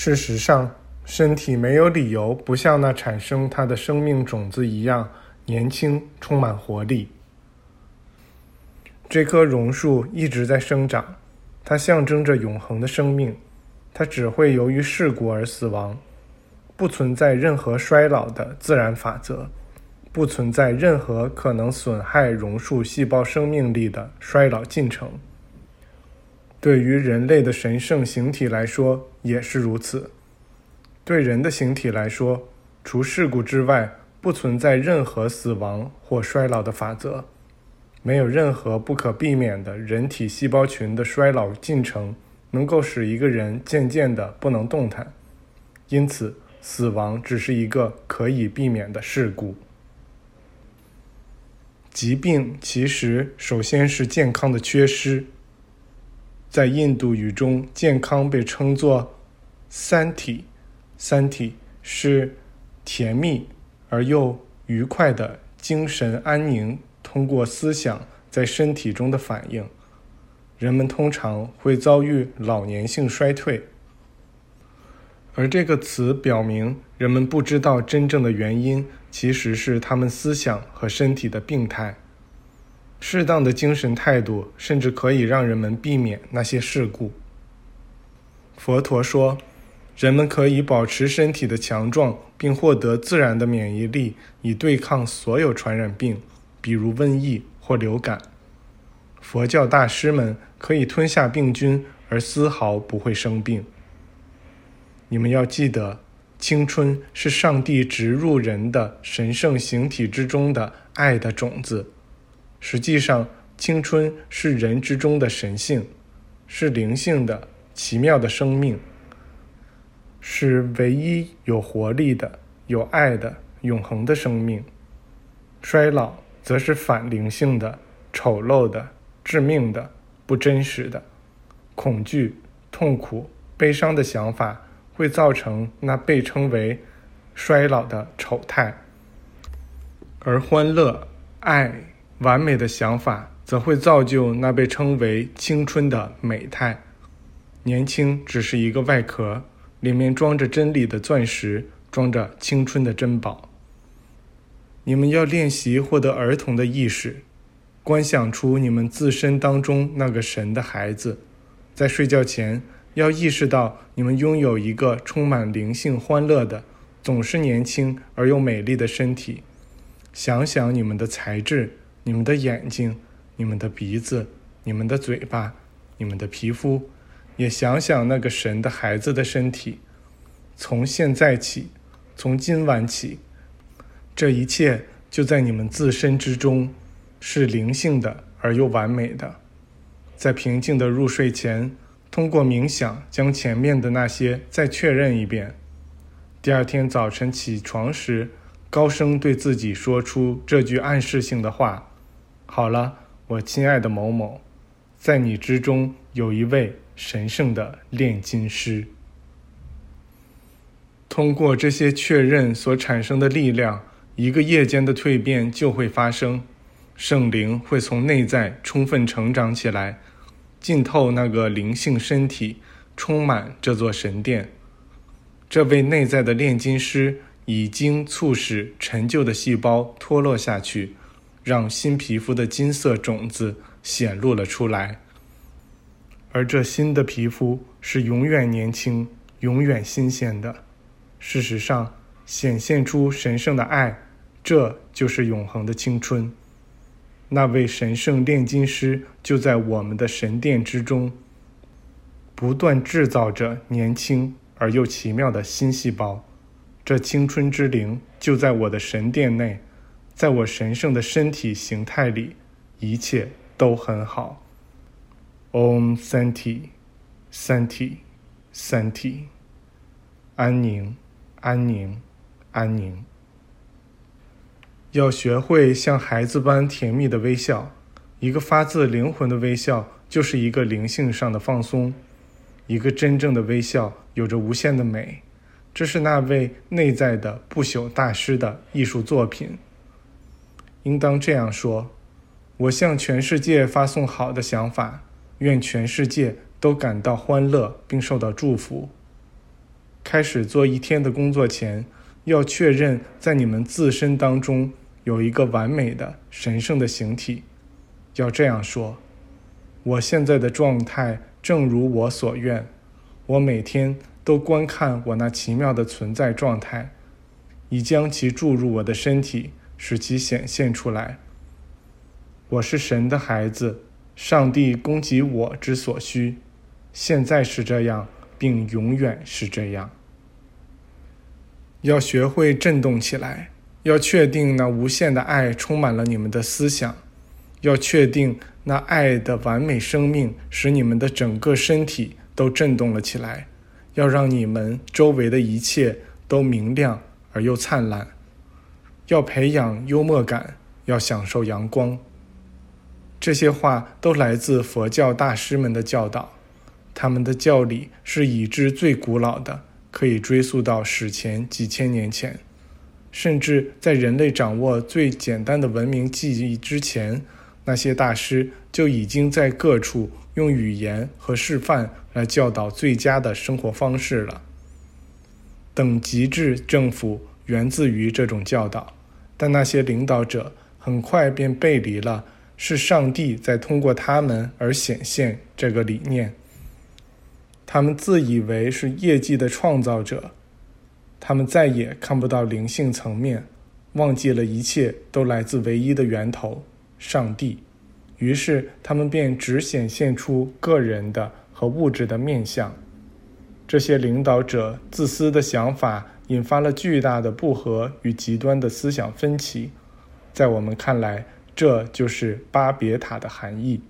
事实上，身体没有理由不像那产生它的生命种子一样年轻、充满活力。这棵榕树一直在生长，它象征着永恒的生命，它只会由于事故而死亡，不存在任何衰老的自然法则，不存在任何可能损害榕树细胞生命力的衰老进程。对于人类的神圣形体来说也是如此。对人的形体来说，除事故之外，不存在任何死亡或衰老的法则。没有任何不可避免的人体细胞群的衰老进程能够使一个人渐渐的不能动弹，因此死亡只是一个可以避免的事故。疾病其实首先是健康的缺失。在印度语中，健康被称作“三体”，三体是甜蜜而又愉快的精神安宁。通过思想在身体中的反应，人们通常会遭遇老年性衰退。而这个词表明，人们不知道真正的原因其实是他们思想和身体的病态。适当的精神态度甚至可以让人们避免那些事故。佛陀说，人们可以保持身体的强壮，并获得自然的免疫力，以对抗所有传染病。比如瘟疫或流感，佛教大师们可以吞下病菌而丝毫不会生病。你们要记得，青春是上帝植入人的神圣形体之中的爱的种子。实际上，青春是人之中的神性，是灵性的奇妙的生命，是唯一有活力的、有爱的永恒的生命。衰老。则是反灵性的、丑陋的、致命的、不真实的。恐惧、痛苦、悲伤的想法会造成那被称为衰老的丑态，而欢乐、爱、完美的想法则会造就那被称为青春的美态。年轻只是一个外壳，里面装着真理的钻石，装着青春的珍宝。你们要练习获得儿童的意识，观想出你们自身当中那个神的孩子。在睡觉前，要意识到你们拥有一个充满灵性、欢乐的、总是年轻而又美丽的身体。想想你们的才智、你们的眼睛、你们的鼻子、你们的嘴巴、你们的皮肤，也想想那个神的孩子的身体。从现在起，从今晚起。这一切就在你们自身之中，是灵性的而又完美的。在平静的入睡前，通过冥想将前面的那些再确认一遍。第二天早晨起床时，高声对自己说出这句暗示性的话：“好了，我亲爱的某某，在你之中有一位神圣的炼金师。”通过这些确认所产生的力量。一个夜间的蜕变就会发生，圣灵会从内在充分成长起来，浸透那个灵性身体，充满这座神殿。这位内在的炼金师已经促使陈旧的细胞脱落下去，让新皮肤的金色种子显露了出来。而这新的皮肤是永远年轻、永远新鲜的。事实上，显现出神圣的爱。这就是永恒的青春。那位神圣炼金师就在我们的神殿之中，不断制造着年轻而又奇妙的新细胞。这青春之灵就在我的神殿内，在我神圣的身体形态里，一切都很好。Om Santi，Santi，Santi，安宁，安宁，安宁。要学会像孩子般甜蜜的微笑，一个发自灵魂的微笑就是一个灵性上的放松。一个真正的微笑有着无限的美，这是那位内在的不朽大师的艺术作品。应当这样说：我向全世界发送好的想法，愿全世界都感到欢乐并受到祝福。开始做一天的工作前，要确认在你们自身当中有一个完美的、神圣的形体。要这样说：我现在的状态正如我所愿。我每天都观看我那奇妙的存在状态，以将其注入我的身体，使其显现出来。我是神的孩子，上帝供给我之所需，现在是这样，并永远是这样。要学会震动起来，要确定那无限的爱充满了你们的思想，要确定那爱的完美生命使你们的整个身体都震动了起来，要让你们周围的一切都明亮而又灿烂。要培养幽默感，要享受阳光。这些话都来自佛教大师们的教导，他们的教理是已知最古老的，可以追溯到史前几千年前，甚至在人类掌握最简单的文明记忆之前，那些大师就已经在各处用语言和示范来教导最佳的生活方式了。等级制政府源自于这种教导，但那些领导者很快便背离了。是上帝在通过他们而显现这个理念。他们自以为是业绩的创造者，他们再也看不到灵性层面，忘记了一切都来自唯一的源头——上帝。于是，他们便只显现出个人的和物质的面相。这些领导者自私的想法引发了巨大的不和与极端的思想分歧。在我们看来，这就是巴别塔的含义。